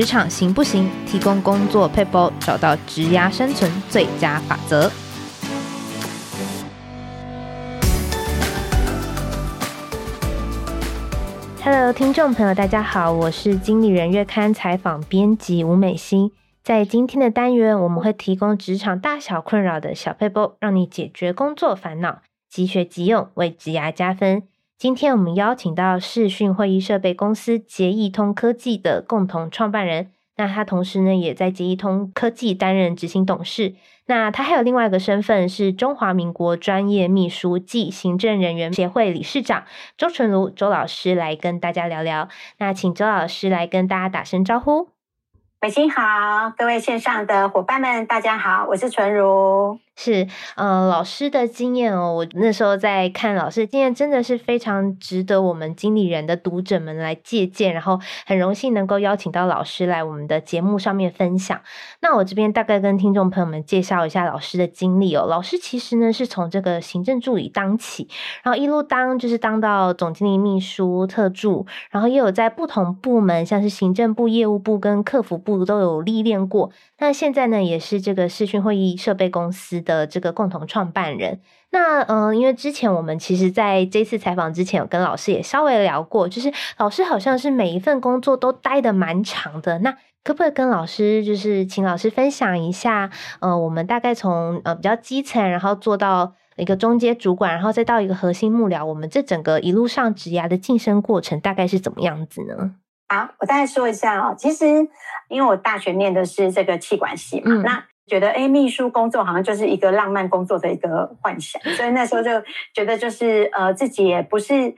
职场行不行？提供工作撇步，找到职涯生存最佳法则。Hello，听众朋友，大家好，我是经理人月刊采访编辑吴美心。在今天的单元，我们会提供职场大小困扰的小撇步，让你解决工作烦恼，即学即用，为职涯加分。今天我们邀请到视讯会议设备公司捷易通科技的共同创办人，那他同时呢也在捷易通科技担任执行董事。那他还有另外一个身份是中华民国专业秘书暨行政人员协会理事长周纯如周老师来跟大家聊聊。那请周老师来跟大家打声招呼。美心好，各位线上的伙伴们，大家好，我是纯如。是，呃，老师的经验哦，我那时候在看老师的经验，真的是非常值得我们经理人的读者们来借鉴。然后很荣幸能够邀请到老师来我们的节目上面分享。那我这边大概跟听众朋友们介绍一下老师的经历哦。老师其实呢是从这个行政助理当起，然后一路当就是当到总经理秘书、特助，然后也有在不同部门，像是行政部、业务部跟客服部都有历练过。那现在呢，也是这个视讯会议设备公司的这个共同创办人。那嗯、呃，因为之前我们其实在这次采访之前，有跟老师也稍微聊过，就是老师好像是每一份工作都待的蛮长的。那可不可以跟老师，就是请老师分享一下，呃，我们大概从呃比较基层，然后做到一个中阶主管，然后再到一个核心幕僚，我们这整个一路上职涯的晋升过程大概是怎么样子呢？好，我大概说一下哦。其实，因为我大学念的是这个气管系嘛，嗯、那觉得诶秘书工作好像就是一个浪漫工作的一个幻想，所以那时候就觉得就是呃自己也不是。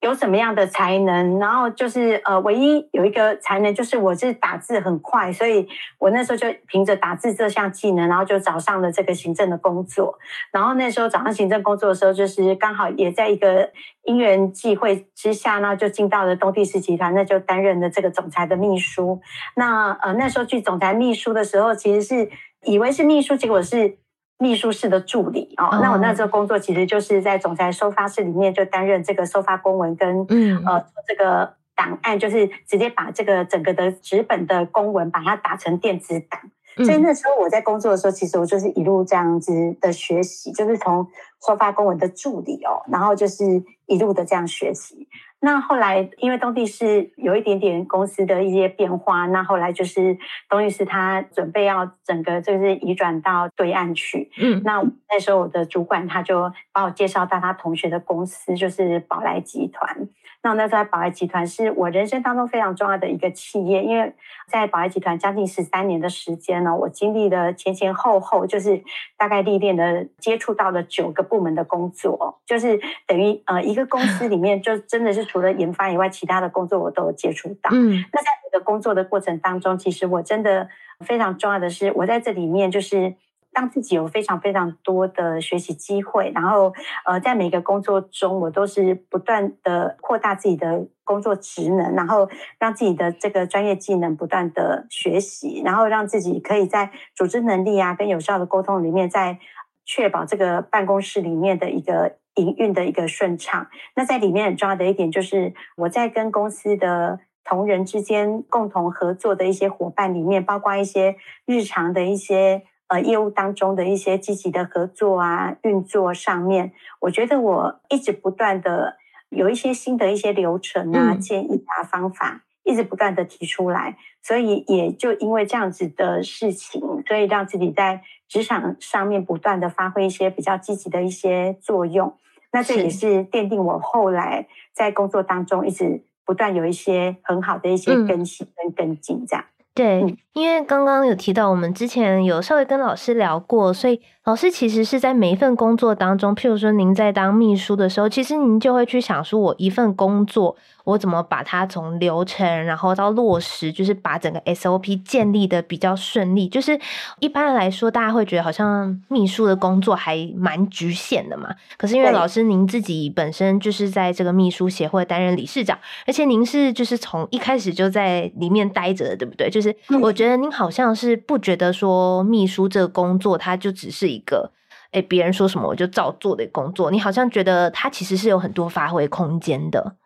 有什么样的才能？然后就是呃，唯一有一个才能就是我是打字很快，所以我那时候就凭着打字这项技能，然后就找上了这个行政的工作。然后那时候找上行政工作的时候，就是刚好也在一个因缘际会之下，那就进到了东帝士集团，那就担任了这个总裁的秘书。那呃那时候去总裁秘书的时候，其实是以为是秘书，结果是。秘书室的助理哦，那我那时候工作其实就是在总裁收发室里面，就担任这个收发公文跟嗯呃这个档案，就是直接把这个整个的纸本的公文把它打成电子档。所以那时候我在工作的时候，其实我就是一路这样子的学习，就是从收发公文的助理哦，然后就是一路的这样学习。那后来，因为东帝是有一点点公司的一些变化，那后来就是东帝士他准备要整个就是移转到对岸去。嗯，那那时候我的主管他就把我介绍到他同学的公司，就是宝来集团。那那时候宝来集团是我人生当中非常重要的一个企业，因为在宝来集团将近十三年的时间呢，我经历了前前后后，就是大概历练的接触到了九个部门的工作，就是等于呃一个公司里面就真的是除了研发以外，其他的工作我都有接触到。嗯，那在这个工作的过程当中，其实我真的非常重要的是，我在这里面就是。让自己有非常非常多的学习机会，然后呃，在每个工作中，我都是不断的扩大自己的工作职能，然后让自己的这个专业技能不断的学习，然后让自己可以在组织能力啊跟有效的沟通里面，在确保这个办公室里面的一个营运的一个顺畅。那在里面很重要的一点就是，我在跟公司的同仁之间共同合作的一些伙伴里面，包括一些日常的一些。呃，业务当中的一些积极的合作啊，运作上面，我觉得我一直不断的有一些新的一些流程啊、建议啊、方法，一直不断的提出来，所以也就因为这样子的事情，所以让自己在职场上面不断的发挥一些比较积极的一些作用。那这也是。奠定我后来在工作当中一直不断有一些很好的一些更新跟跟进，这样。对，因为刚刚有提到，我们之前有稍微跟老师聊过，所以老师其实是在每一份工作当中，譬如说您在当秘书的时候，其实您就会去想说，我一份工作。我怎么把它从流程，然后到落实，就是把整个 SOP 建立的比较顺利。就是一般来说，大家会觉得好像秘书的工作还蛮局限的嘛。可是因为老师您自己本身就是在这个秘书协会担任理事长，而且您是就是从一开始就在里面待着的，对不对？就是我觉得您好像是不觉得说秘书这个工作，它就只是一个诶别人说什么我就照做的工作。你好像觉得它其实是有很多发挥空间的。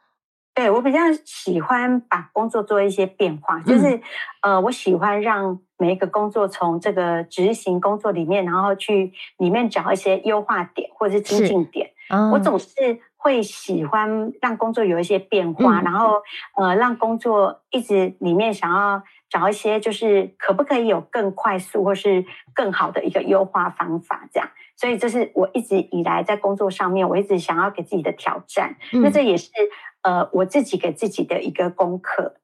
对，我比较喜欢把工作做一些变化，就是、嗯、呃，我喜欢让每一个工作从这个执行工作里面，然后去里面找一些优化点或者是精进点。嗯、我总是会喜欢让工作有一些变化，嗯、然后呃，让工作一直里面想要找一些，就是可不可以有更快速或是更好的一个优化方法，这样。所以这是我一直以来在工作上面，我一直想要给自己的挑战。嗯、那这也是呃我自己给自己的一个功课。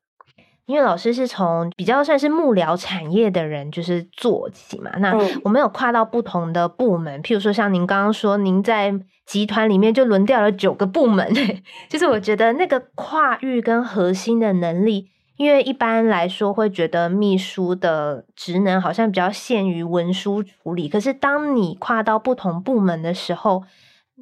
因为老师是从比较算是幕僚产业的人，就是做起嘛。那我们有跨到不同的部门，譬如说像您刚刚说，您在集团里面就轮调了九个部门，就是我觉得那个跨域跟核心的能力。因为一般来说会觉得秘书的职能好像比较限于文书处理，可是当你跨到不同部门的时候，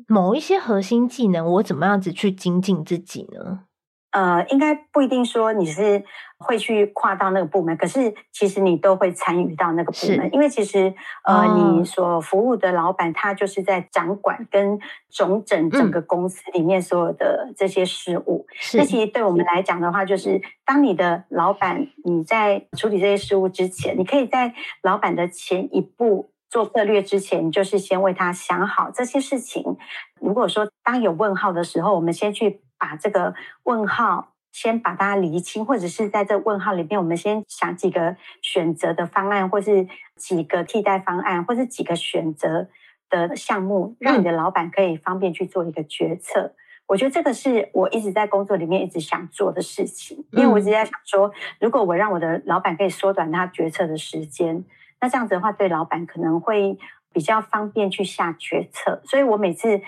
某一些核心技能，我怎么样子去精进自己呢？呃，应该不一定说你是会去跨到那个部门，可是其实你都会参与到那个部门，因为其实呃，哦、你所服务的老板他就是在掌管跟总整整个公司里面所有的这些事务。是那其实对我们来讲的话，就是当你的老板你在处理这些事务之前，你可以在老板的前一步做策略之前，就是先为他想好这些事情。如果说当有问号的时候，我们先去。把这个问号先把它厘清，或者是在这问号里面，我们先想几个选择的方案，或是几个替代方案，或是几个选择的项目，让你的老板可以方便去做一个决策。我觉得这个是我一直在工作里面一直想做的事情，因为我一直在想说，如果我让我的老板可以缩短他决策的时间，那这样子的话，对老板可能会比较方便去下决策。所以我每次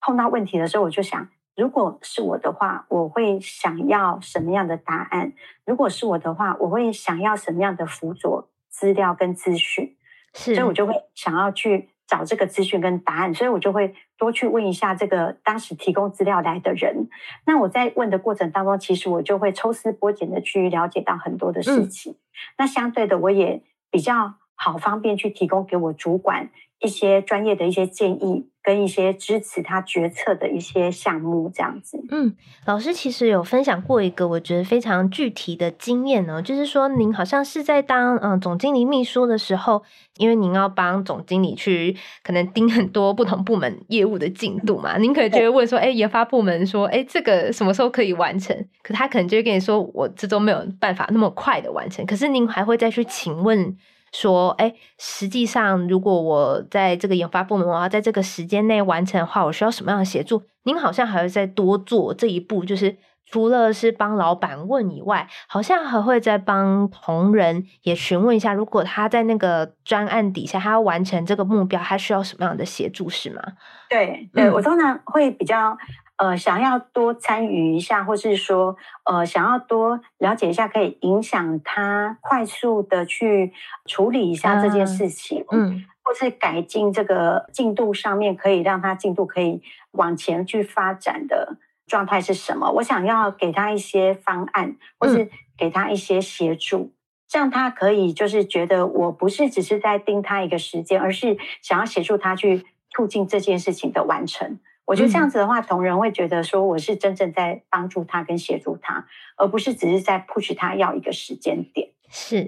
碰到问题的时候，我就想。如果是我的话，我会想要什么样的答案？如果是我的话，我会想要什么样的辅佐资料跟资讯？是，所以我就会想要去找这个资讯跟答案，所以我就会多去问一下这个当时提供资料来的人。那我在问的过程当中，其实我就会抽丝剥茧的去了解到很多的事情。嗯、那相对的，我也比较好方便去提供给我主管一些专业的一些建议。跟一些支持他决策的一些项目，这样子。嗯，老师其实有分享过一个我觉得非常具体的经验呢，就是说您好像是在当嗯总经理秘书的时候，因为您要帮总经理去可能盯很多不同部门业务的进度嘛，您可能就会问说，哎，研发部门说，哎，这个什么时候可以完成？可他可能就会跟你说，我这周没有办法那么快的完成。可是您还会再去请问。说，哎，实际上，如果我在这个研发部门，我要在这个时间内完成的话，我需要什么样的协助？您好像还会再多做这一步，就是除了是帮老板问以外，好像还会再帮同仁也询问一下，如果他在那个专案底下，他要完成这个目标，他需要什么样的协助，是吗？对，对，我通常会比较。呃，想要多参与一下，或是说，呃，想要多了解一下，可以影响他快速的去处理一下这件事情，嗯，嗯，或是改进这个进度上面，可以让他进度可以往前去发展的状态是什么？我想要给他一些方案，或是给他一些协助，嗯，这样他可以就是觉得我不是只是在盯他一个时间，而是想要协助他去促进这件事情的完成。我觉得这样子的话，嗯、同仁会觉得说我是真正在帮助他跟协助他，而不是只是在 push 他要一个时间点。是，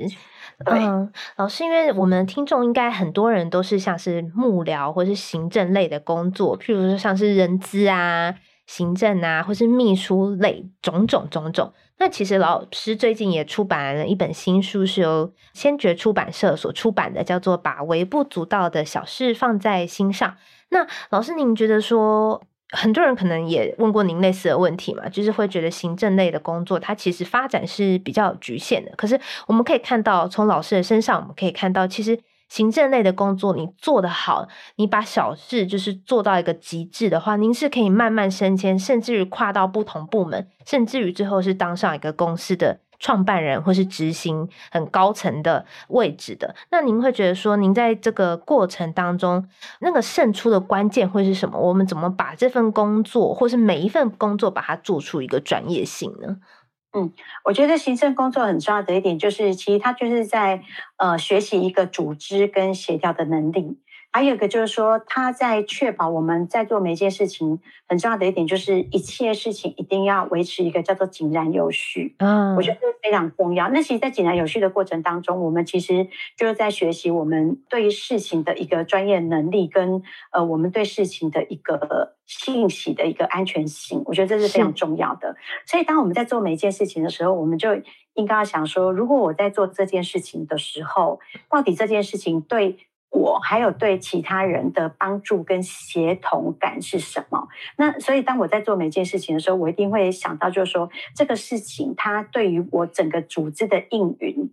嗯，老师，因为我们听众应该很多人都是像是幕僚或是行政类的工作，譬如说像是人资啊、行政啊，或是秘书类种种种种。那其实老师最近也出版了一本新书，是由先觉出版社所出版的，叫做《把微不足道的小事放在心上》。那老师，您觉得说，很多人可能也问过您类似的问题嘛？就是会觉得行政类的工作，它其实发展是比较局限的。可是我们可以看到，从老师的身上，我们可以看到，其实行政类的工作，你做得好，你把小事就是做到一个极致的话，您是可以慢慢升迁，甚至于跨到不同部门，甚至于最后是当上一个公司的。创办人或是执行很高层的位置的，那您会觉得说，您在这个过程当中，那个胜出的关键会是什么？我们怎么把这份工作，或是每一份工作，把它做出一个专业性呢？嗯，我觉得行政工作很重要的一点就是，其实它就是在呃学习一个组织跟协调的能力。还有一个就是说，他在确保我们在做每一件事情很重要的一点，就是一切事情一定要维持一个叫做井然有序。嗯，我觉得非常重要。那其实，在井然有序的过程当中，我们其实就是在学习我们对于事情的一个专业能力，跟呃，我们对事情的一个信息的一个安全性。我觉得这是非常重要的。所以，当我们在做每一件事情的时候，我们就应该要想说，如果我在做这件事情的时候，到底这件事情对我还有对其他人的帮助跟协同感是什么？那所以当我在做每件事情的时候，我一定会想到，就是说这个事情它对于我整个组织的运营，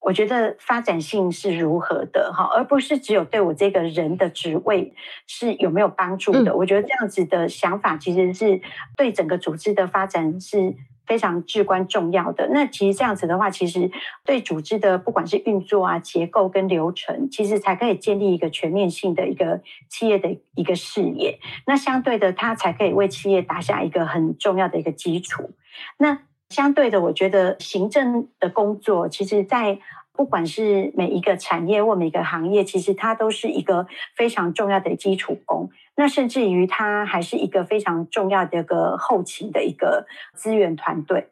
我觉得发展性是如何的哈，而不是只有对我这个人的职位是有没有帮助的。我觉得这样子的想法其实是对整个组织的发展是。非常至关重要的。那其实这样子的话，其实对组织的不管是运作啊、结构跟流程，其实才可以建立一个全面性的一个企业的一个视野。那相对的，它才可以为企业打下一个很重要的一个基础。那相对的，我觉得行政的工作，其实在不管是每一个产业或每个行业，其实它都是一个非常重要的基础工。那甚至于，它还是一个非常重要的一个后勤的一个资源团队。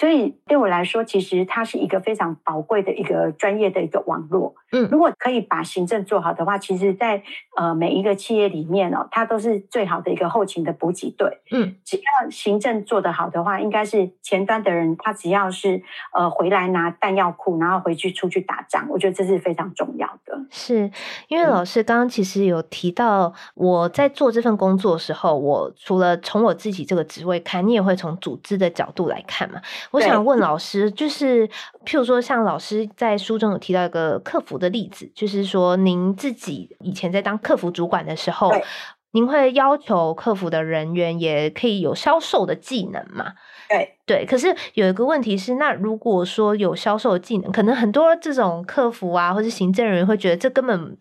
所以对我来说，其实它是一个非常宝贵的一个专业的一个网络。嗯，如果可以把行政做好的话，其实在呃每一个企业里面哦，它都是最好的一个后勤的补给队。嗯，只要行政做得好的话，应该是前端的人他只要是呃回来拿弹药库，然后回去出去打仗，我觉得这是非常重要的。是因为老师刚刚其实有提到，我在做这份工作的时候，我除了从我自己这个职位看，你也会从组织的角度来看嘛？我想问老师，就是譬如说，像老师在书中有提到一个客服的例子，就是说您自己以前在当客服主管的时候，您会要求客服的人员也可以有销售的技能嘛？对对。可是有一个问题是，那如果说有销售技能，可能很多这种客服啊，或是行政人员会觉得这根本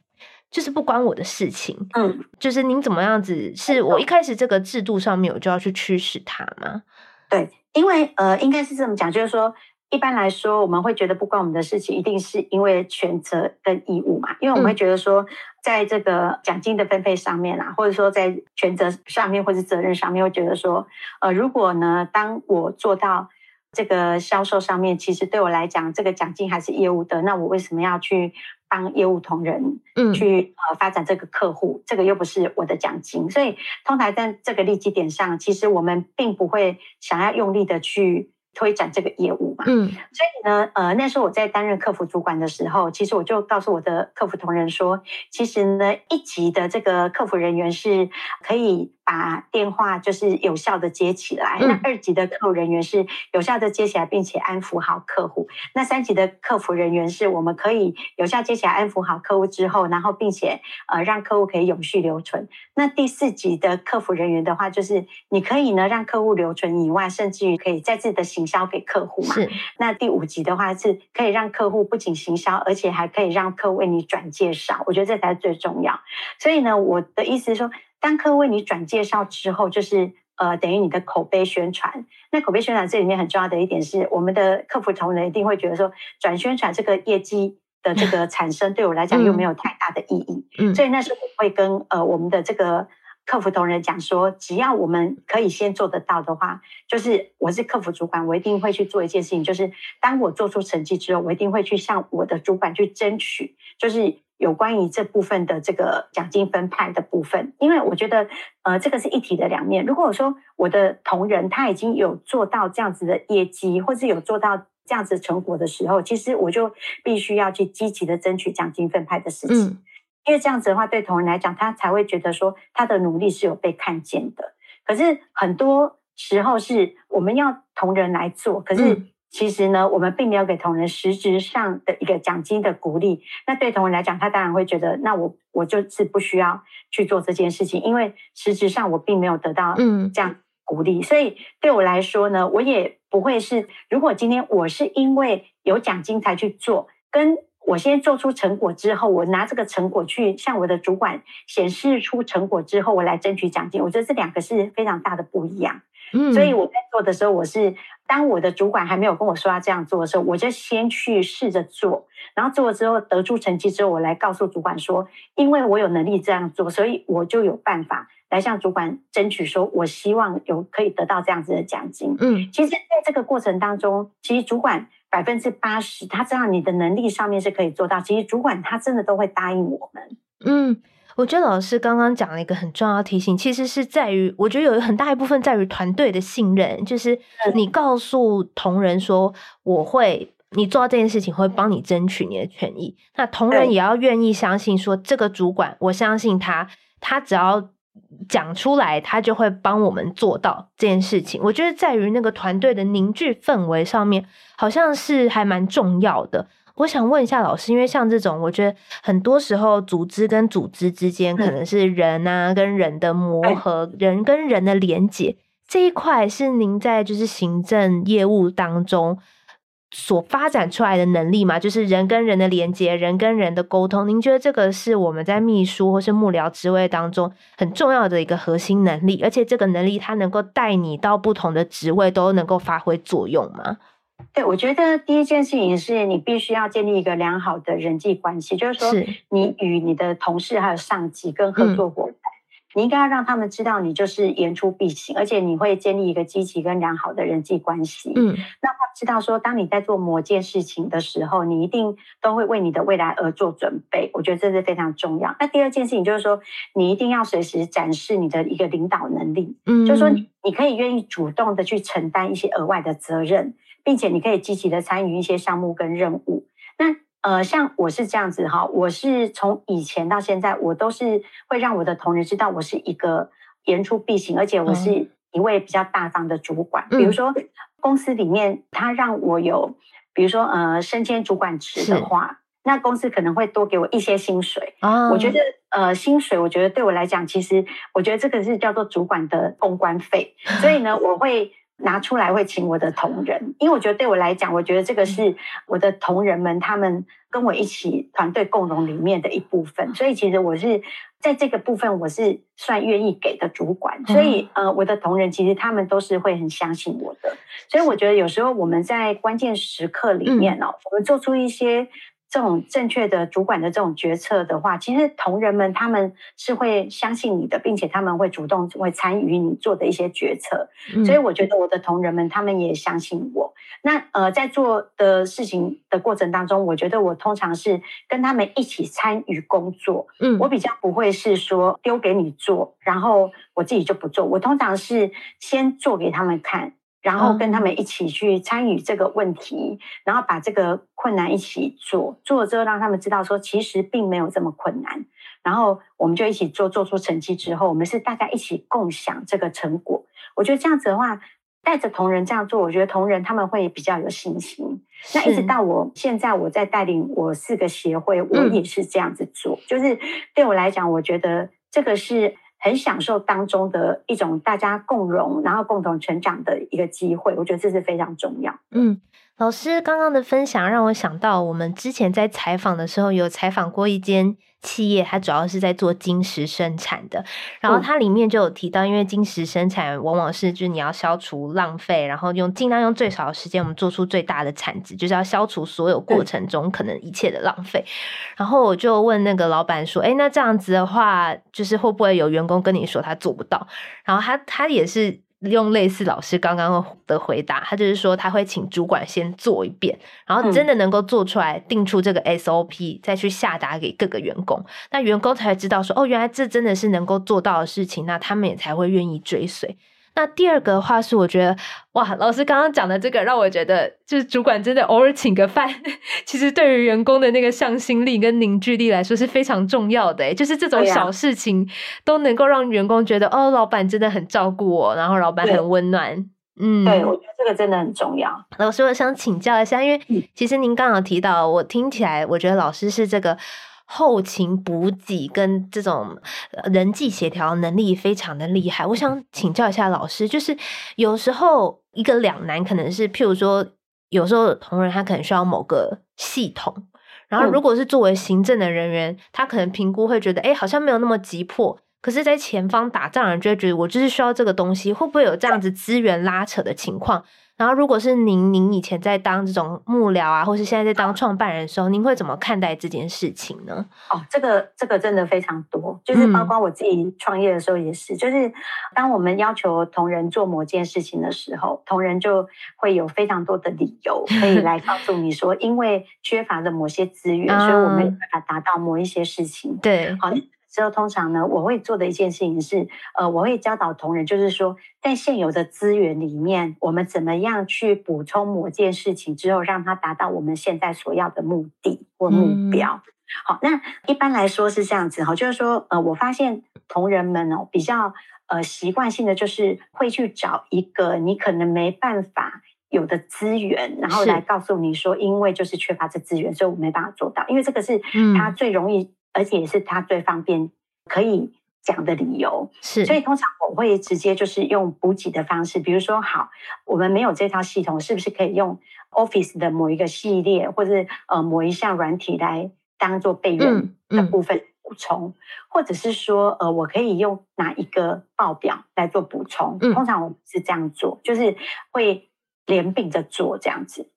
就是不关我的事情。嗯，就是您怎么样子？是我一开始这个制度上面我就要去驱使他吗？对。因为呃，应该是这么讲，就是说，一般来说，我们会觉得不关我们的事情，一定是因为权责跟义务嘛。因为我们会觉得说，在这个奖金的分配上面啊，或者说在权责上面或者责任上面，会觉得说，呃，如果呢，当我做到这个销售上面，其实对我来讲，这个奖金还是业务的，那我为什么要去？帮业务同仁去呃发展这个客户，嗯，这个又不是我的奖金，所以通常在这个利基点上，其实我们并不会想要用力的去推展这个业务嘛。嗯，所以呢，呃，那时候我在担任客服主管的时候，其实我就告诉我的客服同仁说，其实呢，一级的这个客服人员是可以。把电话就是有效的接起来，嗯。那二级的客服人员是有效的接起来，并且安抚好客户。那三级的客服人员是我们可以有效接起来，安抚好客户之后，然后并且呃让客户可以永续留存。那第四级的客服人员的话，就是你可以呢让客户留存以外，甚至于可以再次的行销给客户嘛。是。那第五级的话是可以让客户不仅行销，而且还可以让客户为你转介绍。我觉得这才是最重要。所以呢，我的意思是说。当客户为你转介绍之后，就是呃，等于你的口碑宣传。那口碑宣传这里面很重要的一点是，我们的客服同仁一定会觉得说，转宣传这个业绩的这个产生，对我来讲又没有太大的意义。嗯，所以那时候我会跟呃我们的这个客服同仁讲说，只要我们可以先做得到的话，就是我是客服主管，我一定会去做一件事情，就是当我做出成绩之后，我一定会去向我的主管去争取，就是。有关于这部分的这个奖金分派的部分，因为我觉得，呃，这个是一体的两面。如果说我的同仁他已经有做到这样子的业绩，或是有做到这样子成果的时候，其实我就必须要去积极的争取奖金分派的事情。因为这样子的话，对同仁来讲，他才会觉得说他的努力是有被看见的。可是很多时候是我们要同仁来做，可是。其实呢，我们并没有给同仁实质上的一个奖金的鼓励。那对同仁来讲，他当然会觉得，那我我就是不需要去做这件事情，因为实质上我并没有得到嗯这样鼓励。所以对我来说呢，我也不会是，如果今天我是因为有奖金才去做，跟我先做出成果之后，我拿这个成果去向我的主管显示出成果之后，我来争取奖金，我觉得这两个是非常大的不一样。嗯，所以我在做的时候，我是当我的主管还没有跟我说要这样做的时候，我就先去试着做，然后做了之后得出成绩之后，我来告诉主管说，因为我有能力这样做，所以我就有办法来向主管争取，说我希望有可以得到这样子的奖金。嗯，其实在这个过程当中，其实主管百分之八十他知道你的能力上面是可以做到，其实主管他真的都会答应我们。嗯。我觉得老师刚刚讲了一个很重要的提醒，其实是在于，我觉得有很大一部分在于团队的信任，就是你告诉同仁说，我会，你做到这件事情会帮你争取你的权益，那同仁也要愿意相信说，这个主管，我相信他，他只要讲出来，他就会帮我们做到这件事情。我觉得在于那个团队的凝聚氛围上面，好像是还蛮重要的。我想问一下老师，因为像这种，我觉得很多时候组织跟组织之间可能是人啊跟人的磨合，人跟人的连接这一块，是您在就是行政业务当中所发展出来的能力嘛？就是人跟人的连接，人跟人的沟通。您觉得这个是我们在秘书或是幕僚职位当中很重要的一个核心能力，而且这个能力它能够带你到不同的职位都能够发挥作用吗？对，我觉得第一件事情是你必须要建立一个良好的人际关系，就是说，你与你的同事还有上级跟合作伙伴，嗯、你应该要让他们知道你就是言出必行，而且你会建立一个积极跟良好的人际关系。嗯，让他知道说，当你在做某件事情的时候，你一定都会为你的未来而做准备。我觉得这是非常重要。那第二件事情就是说，你一定要随时展示你的一个领导能力。嗯，就是说，你可以愿意主动的去承担一些额外的责任。并且你可以积极的参与一些项目跟任务。那呃，像我是这样子哈，我是从以前到现在，我都是会让我的同仁知道我是一个言出必行，而且我是一位比较大方的主管。嗯、比如说公司里面他让我有，比如说呃升迁主管职的话，那公司可能会多给我一些薪水。啊、我觉得呃薪水，我觉得对我来讲，其实我觉得这个是叫做主管的公关费。所以呢，我会。拿出来会请我的同仁，因为我觉得对我来讲，我觉得这个是我的同仁们他们跟我一起团队共荣里面的一部分，所以其实我是在这个部分我是算愿意给的主管，所以呃，我的同仁其实他们都是会很相信我的，所以我觉得有时候我们在关键时刻里面哦，我们做出一些。这种正确的主管的这种决策的话，其实同仁们他们是会相信你的，并且他们会主动会参与你做的一些决策。嗯、所以我觉得我的同仁们他们也相信我。那呃，在做的事情的过程当中，我觉得我通常是跟他们一起参与工作。嗯，我比较不会是说丢给你做，然后我自己就不做。我通常是先做给他们看。然后跟他们一起去参与这个问题，然后把这个困难一起做，做了之后让他们知道说其实并没有这么困难，然后我们就一起做，做出成绩之后，我们是大家一起共享这个成果。我觉得这样子的话，带着同仁这样做，我觉得同仁他们会比较有信心。那一直到我现在我在带领我四个协会，我也是这样子做，嗯、就是对我来讲，我觉得这个是。很享受当中的一种大家共荣，然后共同成长的一个机会，我觉得这是非常重要。嗯，老师刚刚的分享让我想到，我们之前在采访的时候有采访过一间。企业它主要是在做晶石生产的，然后它里面就有提到，因为晶石生产往往是就是你要消除浪费，然后用尽量用最少的时间，我们做出最大的产值，就是要消除所有过程中可能一切的浪费。然后我就问那个老板说：“哎，那这样子的话，就是会不会有员工跟你说他做不到？”然后他他也是。用类似老师刚刚的回答，他就是说他会请主管先做一遍，然后真的能够做出来，定出这个 SOP，再去下达给各个员工，那员工才会知道说，哦，原来这真的是能够做到的事情，那他们也才会愿意追随。那第二个的话是，我觉得哇，老师刚刚讲的这个，让我觉得就是主管真的偶尔请个饭，其实对于员工的那个向心力跟凝聚力来说是非常重要的。就是这种小事情都能够让员工觉得哦，老板真的很照顾我，然后老板很温暖。嗯，对，我觉得这个真的很重要。老师，我想请教一下，因为其实您刚好提到，我听起来，我觉得老师是这个。后勤补给跟这种人际协调能力非常的厉害，我想请教一下老师，就是有时候一个两难可能是，譬如说有时候同仁他可能需要某个系统，然后如果是作为行政的人员，他可能评估会觉得，哎，好像没有那么急迫。可是，在前方打仗人就会觉得我就是需要这个东西，会不会有这样子资源拉扯的情况？然后，如果是您，您以前在当这种幕僚啊，或是现在在当创办人的时候，您会怎么看待这件事情呢？哦，这个这个真的非常多，就是包括我自己创业的时候也是，嗯、就是当我们要求同仁做某件事情的时候，同仁就会有非常多的理由 可以来告诉你说，因为缺乏了某些资源，嗯、所以我们没办法达到某一些事情。对，好。之后，通常呢，我会做的一件事情是，呃，我会教导同仁，就是说，在现有的资源里面，我们怎么样去补充某件事情之后，让它达到我们现在所要的目的或目标。嗯、好，那一般来说是这样子哈，就是说，呃，我发现同仁们哦，比较呃习惯性的就是会去找一个你可能没办法有的资源，然后来告诉你说，因为就是缺乏这资源，所以我没办法做到，因为这个是他最容易。而且也是他最方便可以讲的理由，是，所以通常我会直接就是用补给的方式，比如说，好，我们没有这套系统，是不是可以用 Office 的某一个系列，或者呃某一项软体来当做备用的部分补充，或者是说，呃，我可以用哪一个报表来做补充？嗯、通常我们是这样做，就是会连并着做这样子。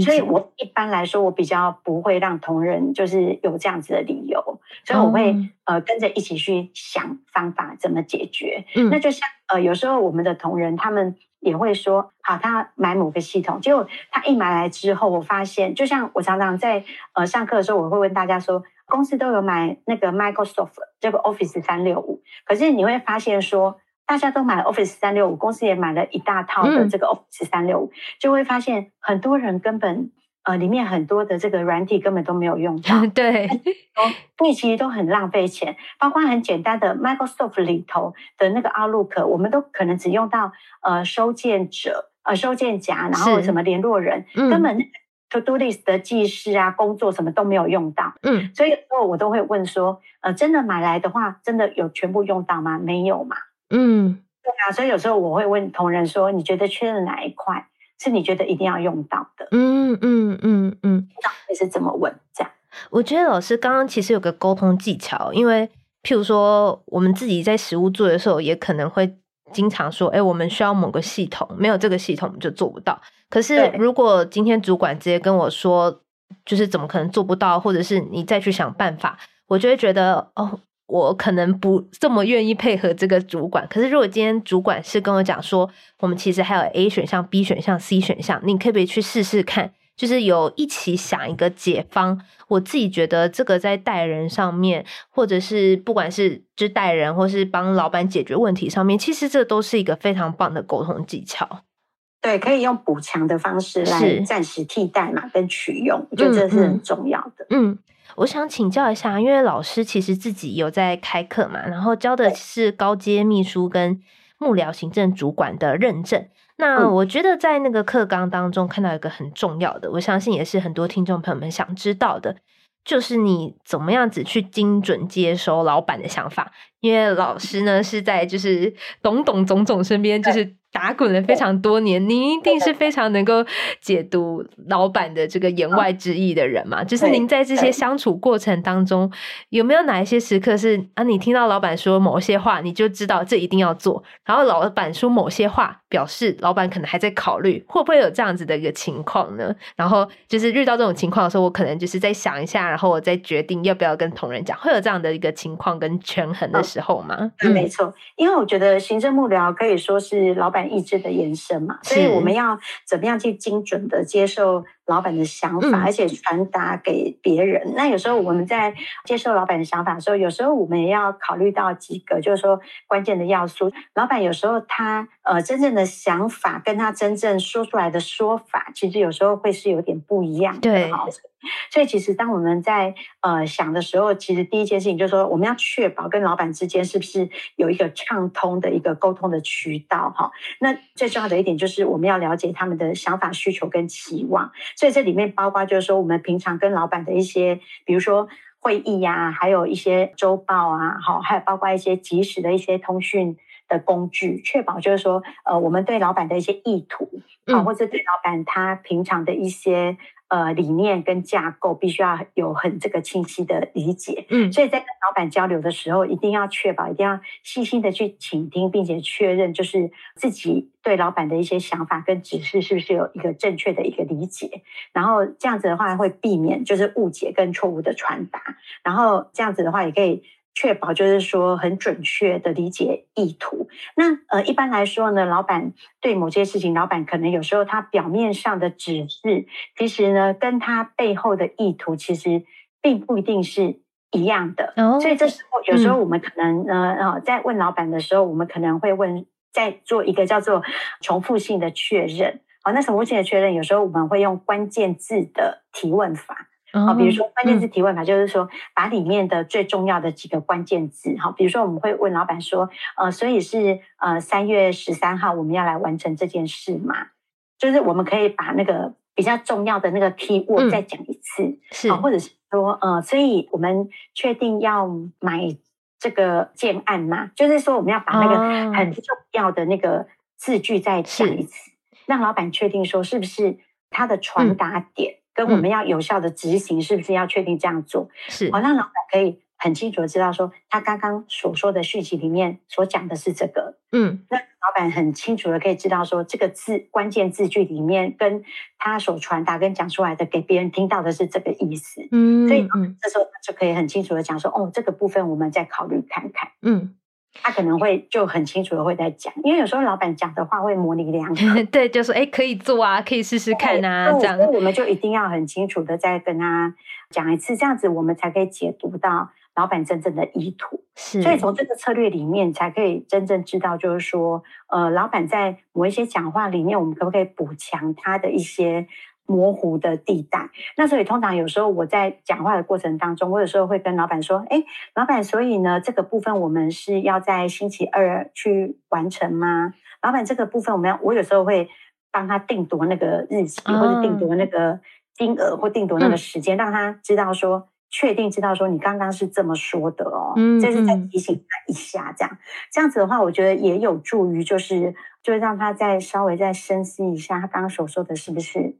所以，我一般来说，我比较不会让同仁就是有这样子的理由，所以我会呃跟着一起去想方法怎么解决。嗯，那就像呃有时候我们的同仁他们也会说，好，他买某个系统，结果他一买来之后，我发现，就像我常常在呃上课的时候，我会问大家说，公司都有买那个 Microsoft 这个 Office 三六五，可是你会发现说。大家都买了 Office 三六五，公司也买了一大套的这个 Office 三六五，就会发现很多人根本呃里面很多的这个软体根本都没有用到，对，所以其实都很浪费钱。包括很简单的 Microsoft 里头的那个 Outlook，我们都可能只用到呃收件者、呃收件夹，然后什么联络人，嗯、根本 To Do List 的记事啊、工作什么都没有用到。嗯，所以有时候我都会问说，呃，真的买来的话，真的有全部用到吗？没有嘛。嗯，对啊，所以有时候我会问同仁说：“你觉得缺了哪一块是你觉得一定要用到的？”嗯嗯嗯嗯，你是怎么问？这样，我觉得老师刚刚其实有个沟通技巧，因为譬如说我们自己在实务做的时候，也可能会经常说：“哎，我们需要某个系统，没有这个系统我们就做不到。”可是如果今天主管直接跟我说，就是怎么可能做不到，或者是你再去想办法，我就会觉得哦。我可能不这么愿意配合这个主管，可是如果今天主管是跟我讲说，我们其实还有 A 选项、B 选项、C 选项，你可不可以去试试看？就是有一起想一个解方。我自己觉得这个在带人上面，或者是不管是就带人，或是帮老板解决问题上面，其实这都是一个非常棒的沟通技巧。对，可以用补强的方式来暂时替代嘛，跟取用，我觉得这是很重要的。嗯。嗯我想请教一下，因为老师其实自己有在开课嘛，然后教的是高阶秘书跟幕僚行政主管的认证。那我觉得在那个课纲当中看到一个很重要的，我相信也是很多听众朋友们想知道的，就是你怎么样子去精准接收老板的想法。因为老师呢是在就是董董总总身边，就是。打滚了非常多年，您一定是非常能够解读老板的这个言外之意的人嘛？就是您在这些相处过程当中，有没有哪一些时刻是啊，你听到老板说某些话，你就知道这一定要做，然后老板说某些话，表示老板可能还在考虑，会不会有这样子的一个情况呢？然后就是遇到这种情况的时候，我可能就是在想一下，然后我再决定要不要跟同仁讲，会有这样的一个情况跟权衡的时候吗？嗯，没错，因为我觉得行政幕僚可以说是老板意志的延伸嘛，所以我们要怎么样去精准的接受老板的想法，而且传达给别人。那有时候我们在接受老板的想法的时候，有时候我们也要考虑到几个，就是说关键的要素。老板有时候他呃真正的想法跟他真正说出来的说法，其实有时候会是有点不一样的。对。所以，其实当我们在呃想的时候，其实第一件事情就是说，我们要确保跟老板之间是不是有一个畅通的一个沟通的渠道哈。那最重要的一点就是，我们要了解他们的想法、需求跟期望。所以这里面包括就是说，我们平常跟老板的一些，比如说会议呀、啊，还有一些周报啊，好，还有包括一些及时的一些通讯的工具，确保就是说，呃，我们对老板的一些意图啊，或者对老板他平常的一些。呃理念跟架构，必须要有很这个清晰的理解。嗯，所以在跟老板交流的时候，一定要确保，一定要细心的去倾听，并且确认，就是自己对老板的一些想法跟指示是不是有一个正确的一个理解。然后这样子的话，会避免就是误解跟错误的传达。然后这样子的话，也可以。确保就是说很准确的理解意图。那呃，一般来说呢，老板对某些事情，老板可能有时候他表面上的指示，其实呢，跟他背后的意图其实并不一定是一样的。Oh, 所以这时候有时候我们可能呃呃，在问老板的时候，我们可能会问，在做一个叫做重复性的确认。好，那重复性的确认，有时候我们会用关键字的提问法。好，比如说关键字提问法，就是说把里面的最重要的几个关键字，好，比如说我们会问老板说，呃，所以是呃三月十三号我们要来完成这件事嘛？就是我们可以把那个比较重要的那个 key word 再讲一次，嗯、是，或者是说，呃，所以我们确定要买这个建案嘛？就是说我们要把那个很重要的那个字句再讲一次，让老板确定说是不是他的传达点。嗯跟我们要有效的执行，是不是要确定这样做？是，好让老板可以很清楚的知道说，他刚刚所说的续集里面所讲的是这个。嗯，那老板很清楚的可以知道说，这个字关键字句里面跟他所传达跟讲出来的给别人听到的是这个意思。嗯，所以这时候就可以很清楚的讲说，哦，这个部分我们再考虑看看。嗯。他可能会就很清楚的会在讲，因为有时候老板讲的话会模棱两可，对，就说哎，可以做啊，可以试试看啊，这样，我们就一定要很清楚的再跟他讲一次，这样子我们才可以解读到老板真正的意图。是，所以从这个策略里面才可以真正知道，就是说，呃，老板在某一些讲话里面，我们可不可以补强他的一些。模糊的地带，那所以通常有时候我在讲话的过程当中，我有时候会跟老板说：“哎，老板，所以呢，这个部分我们是要在星期二去完成吗？”老板，这个部分我们要，我有时候会帮他定夺那个日期，或者定夺那个金额，或定夺那个时间，让他知道说，确定知道说你刚刚是这么说的哦。嗯，这是在提醒他一下，这样这样子的话，我觉得也有助于，就是就让他再稍微再深思一下，他刚刚所说的是不是。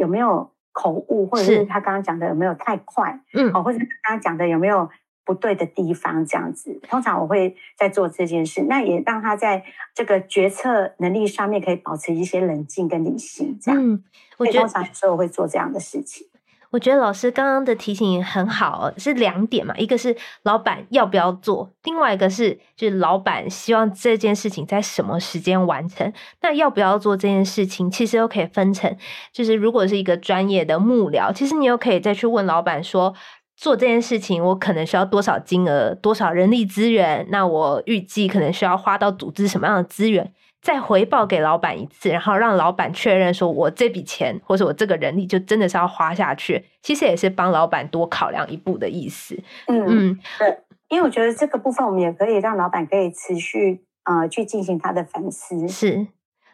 有没有口误，或者是他刚刚讲的有没有太快？嗯，哦或者是他刚刚讲的有没有不对的地方？这样子，通常我会在做这件事，那也让他在这个决策能力上面可以保持一些冷静跟理性。这样，嗯，我觉得通常有时候我会做这样的事情。我觉得老师刚刚的提醒很好，是两点嘛，一个是老板要不要做，另外一个是就是老板希望这件事情在什么时间完成。那要不要做这件事情，其实又可以分成，就是如果是一个专业的幕僚，其实你又可以再去问老板说，做这件事情我可能需要多少金额、多少人力资源，那我预计可能需要花到组织什么样的资源。再回报给老板一次，然后让老板确认说，我这笔钱或者我这个人力就真的是要花下去，其实也是帮老板多考量一步的意思。嗯嗯，对，因为我觉得这个部分我们也可以让老板可以持续呃去进行他的反思。是。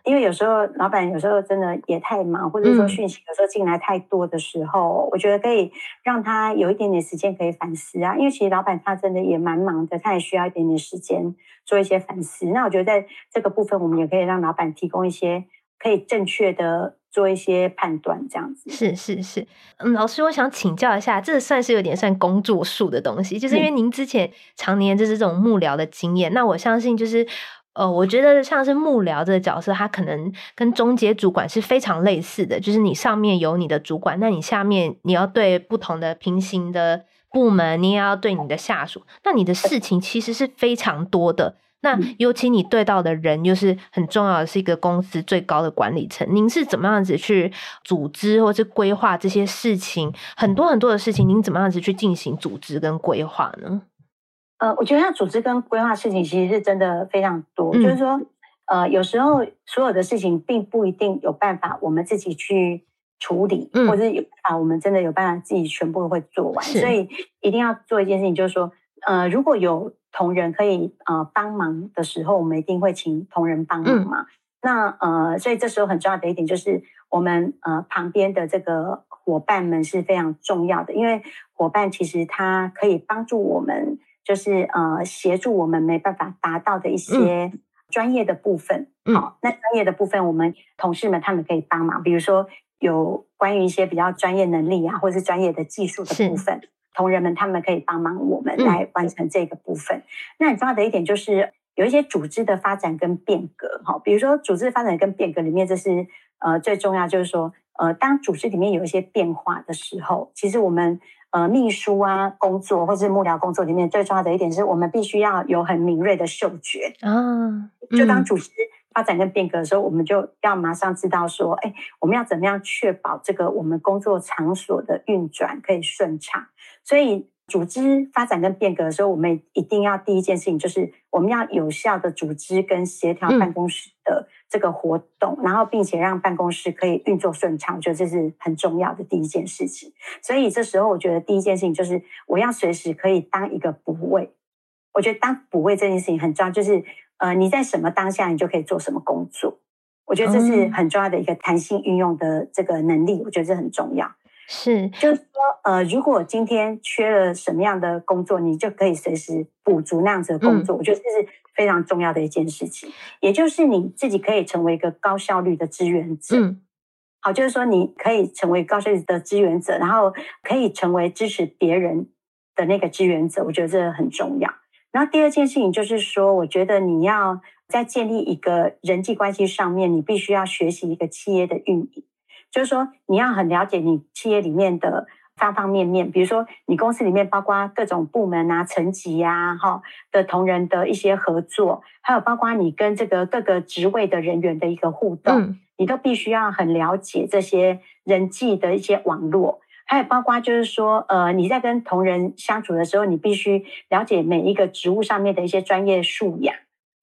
因为有时候老板有时候真的也太忙，或者说讯息有时候进来太多的时候，嗯、我觉得可以让他有一点点时间可以反思啊。因为其实老板他真的也蛮忙的，他也需要一点点时间做一些反思。那我觉得在这个部分，我们也可以让老板提供一些可以正确的做一些判断，这样子。是是是，嗯，老师，我想请教一下，这算是有点算工作术的东西，就是因为您之前常年就是这种幕僚的经验，那我相信就是。呃，我觉得像是幕僚这个角色，他可能跟中介主管是非常类似的，就是你上面有你的主管，那你下面你要对不同的平行的部门，你也要对你的下属，那你的事情其实是非常多的。那尤其你对到的人又是很重要的，是一个公司最高的管理层，您是怎么样子去组织或是规划这些事情？很多很多的事情，您怎么样子去进行组织跟规划呢？呃，我觉得要组织跟规划事情，其实是真的非常多。嗯、就是说，呃，有时候所有的事情并不一定有办法我们自己去处理，嗯、或者有啊我们真的有办法自己全部会做完。所以一定要做一件事情，就是说，呃，如果有同仁可以呃帮忙的时候，我们一定会请同仁帮忙嘛。嗯、那呃，所以这时候很重要的一点就是，我们呃旁边的这个伙伴们是非常重要的，因为伙伴其实他可以帮助我们。就是呃，协助我们没办法达到的一些专业的部分。好、嗯，那专业的部分，我们同事们他们可以帮忙。比如说有关于一些比较专业能力啊，或者是专业的技术的部分，同仁们他们可以帮忙我们来完成这个部分。嗯、那很重要的一点就是有一些组织的发展跟变革，哈，比如说组织发展跟变革里面，这是呃最重要，就是说呃当组织里面有一些变化的时候，其实我们呃秘书啊工作或者是幕僚工作里面最重要的一点是我们必须要有很敏锐的嗅觉啊，嗯、就当组织。发展跟变革的时候，我们就要马上知道说，哎，我们要怎么样确保这个我们工作场所的运转可以顺畅。所以，组织发展跟变革的时候，我们一定要第一件事情就是，我们要有效的组织跟协调办公室的这个活动，嗯、然后并且让办公室可以运作顺畅。我觉得这是很重要的第一件事情。所以，这时候我觉得第一件事情就是，我要随时可以当一个补位。我觉得当补位这件事情很重要，就是。呃，你在什么当下，你就可以做什么工作。我觉得这是很重要的一个弹性运用的这个能力，我觉得这很重要。是，就是说，呃，如果今天缺了什么样的工作，你就可以随时补足那样子的工作。嗯、我觉得这是非常重要的一件事情，也就是你自己可以成为一个高效率的支援者。嗯，好，就是说你可以成为高效率的支援者，然后可以成为支持别人的那个支援者。我觉得这很重要。然后第二件事情就是说，我觉得你要在建立一个人际关系上面，你必须要学习一个企业的运营，就是说你要很了解你企业里面的方方面面，比如说你公司里面包括各种部门啊、层级呀、哈的同仁的一些合作，还有包括你跟这个各个职位的人员的一个互动，嗯、你都必须要很了解这些人际的一些网络。还有包括就是说，呃，你在跟同仁相处的时候，你必须了解每一个职务上面的一些专业素养，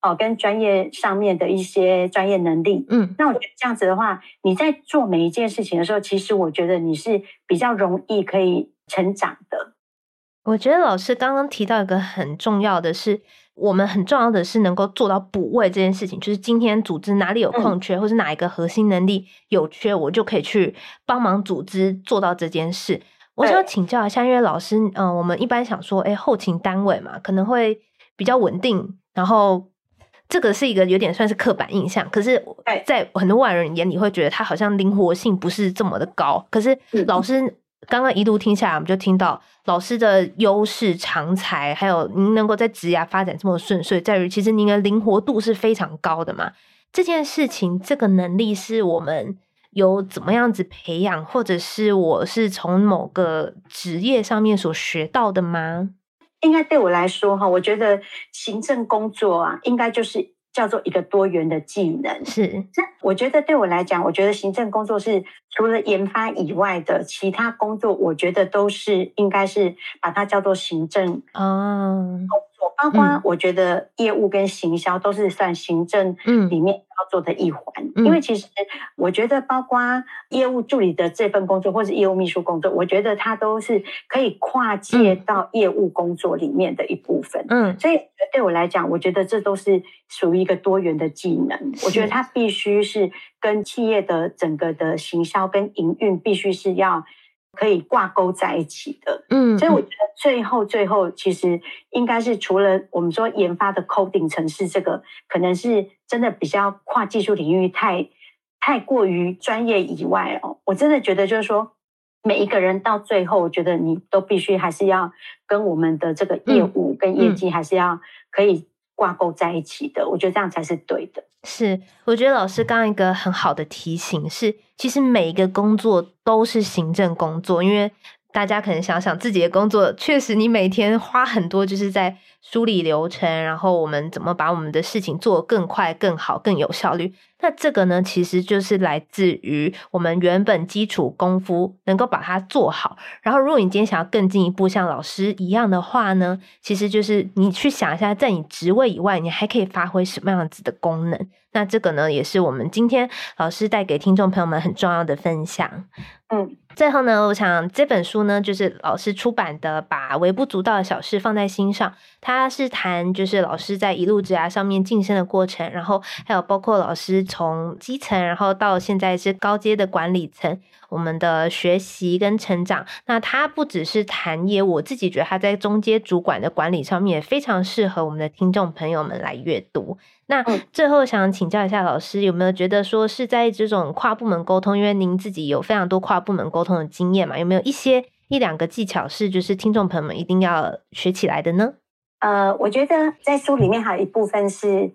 哦，跟专业上面的一些专业能力。嗯，那我觉得这样子的话，你在做每一件事情的时候，其实我觉得你是比较容易可以成长的。我觉得老师刚刚提到一个很重要的是。我们很重要的是能够做到补位这件事情，就是今天组织哪里有空缺，嗯、或是哪一个核心能力有缺，我就可以去帮忙组织做到这件事。我想请教一下，因为老师，嗯、呃，我们一般想说，哎，后勤单位嘛，可能会比较稳定，然后这个是一个有点算是刻板印象。可是，在很多外人眼里，会觉得他好像灵活性不是这么的高。可是老师。刚刚一路听下来，我们就听到老师的优势、长才，还有您能够在职涯发展这么顺遂，在于其实您的灵活度是非常高的嘛。这件事情，这个能力是我们有怎么样子培养，或者是我是从某个职业上面所学到的吗？应该对我来说，哈，我觉得行政工作啊，应该就是。叫做一个多元的技能，是。那我觉得对我来讲，我觉得行政工作是除了研发以外的其他工作，我觉得都是应该是把它叫做行政啊。包括我觉得业务跟行销都是算行政里面要做的一环，嗯、因为其实我觉得包括业务助理的这份工作，或是业务秘书工作，我觉得它都是可以跨界到业务工作里面的一部分。嗯，所以对我来讲，我觉得这都是属于一个多元的技能。我觉得它必须是跟企业的整个的行销跟营运必须是要。可以挂钩在一起的，嗯，所以我觉得最后最后其实应该是除了我们说研发的 coding 城市这个，可能是真的比较跨技术领域太太过于专业以外哦，我真的觉得就是说每一个人到最后，我觉得你都必须还是要跟我们的这个业务跟业绩还是要可以。挂钩在一起的，我觉得这样才是对的。是，我觉得老师刚一个很好的提醒是，其实每一个工作都是行政工作，因为大家可能想想自己的工作，确实你每天花很多，就是在梳理流程，然后我们怎么把我们的事情做更快、更好、更有效率。那这个呢，其实就是来自于我们原本基础功夫能够把它做好。然后，如果你今天想要更进一步像老师一样的话呢，其实就是你去想一下，在你职位以外，你还可以发挥什么样子的功能。那这个呢，也是我们今天老师带给听众朋友们很重要的分享。嗯，最后呢，我想这本书呢，就是老师出版的《把微不足道的小事放在心上》，他是谈就是老师在一路之涯上面晋升的过程，然后还有包括老师。从基层，然后到现在是高阶的管理层，我们的学习跟成长，那他不只是谈业务，我自己觉得他在中阶主管的管理上面也非常适合我们的听众朋友们来阅读。那最后想请教一下老师，有没有觉得说是在这种跨部门沟通，因为您自己有非常多跨部门沟通的经验嘛，有没有一些一两个技巧是就是听众朋友们一定要学起来的呢？呃，我觉得在书里面还有一部分是。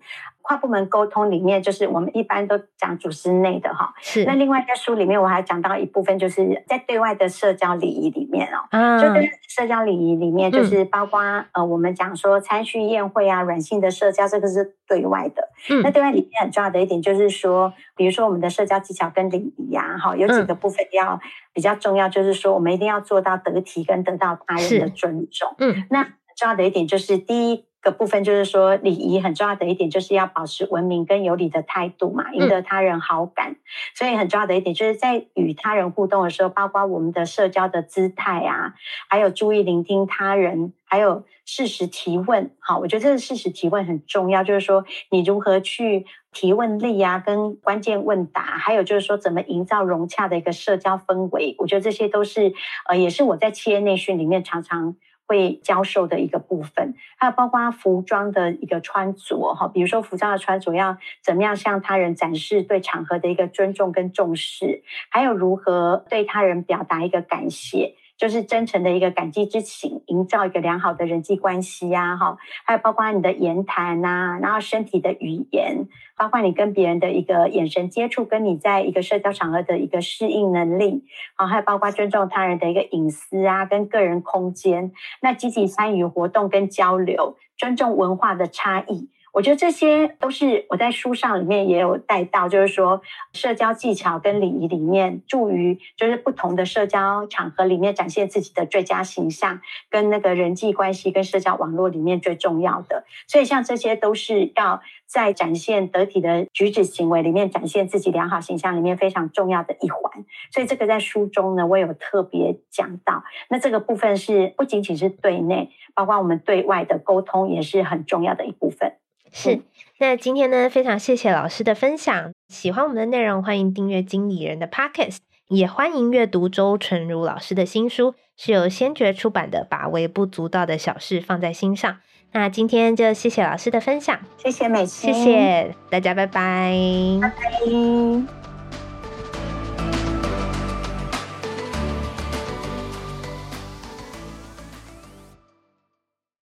跨部门沟通里面，就是我们一般都讲组织内的哈。是。那另外在书里面，我还讲到一部分，就是在对外的社交礼仪里面哦。嗯。就对社交礼仪里面，就是包括、嗯、呃，我们讲说餐叙宴会啊，软性的社交，这个是对外的。嗯。那对外里面很重要的一点就是说，比如说我们的社交技巧跟礼仪啊，哈，有几个部分要比较重要，就是说我们一定要做到得体跟得到他人的尊重。嗯。那重要的一点就是第一。个部分就是说，礼仪很重要的一点就是要保持文明跟有礼的态度嘛，赢得他人好感。嗯、所以很重要的一点就是在与他人互动的时候，包括我们的社交的姿态啊，还有注意聆听他人，还有适时提问。好，我觉得这个适时提问很重要，就是说你如何去提问力啊，跟关键问答，还有就是说怎么营造融洽的一个社交氛围。我觉得这些都是呃，也是我在企业内训里面常常。会教授的一个部分，还有包括服装的一个穿着哈，比如说服装的穿着要怎么样向他人展示对场合的一个尊重跟重视，还有如何对他人表达一个感谢。就是真诚的一个感激之情，营造一个良好的人际关系呀，哈，还有包括你的言谈呐，然后身体的语言，包括你跟别人的一个眼神接触，跟你在一个社交场合的一个适应能力，啊，还有包括尊重他人的一个隐私啊，跟个人空间，那积极参与活动跟交流，尊重文化的差异。我觉得这些都是我在书上里面也有带到，就是说社交技巧跟礼仪里面，助于就是不同的社交场合里面展现自己的最佳形象，跟那个人际关系跟社交网络里面最重要的。所以像这些都是要在展现得体的举止行为里面展现自己良好形象里面非常重要的一环。所以这个在书中呢，我有特别讲到。那这个部分是不仅仅是对内，包括我们对外的沟通也是很重要的一部分。是，那今天呢，非常谢谢老师的分享。喜欢我们的内容，欢迎订阅经理人的 Podcast，也欢迎阅读周纯如老师的新书，是由先觉出版的《把微不足道的小事放在心上》。那今天就谢谢老师的分享，谢谢美，谢谢大家，拜拜，拜拜。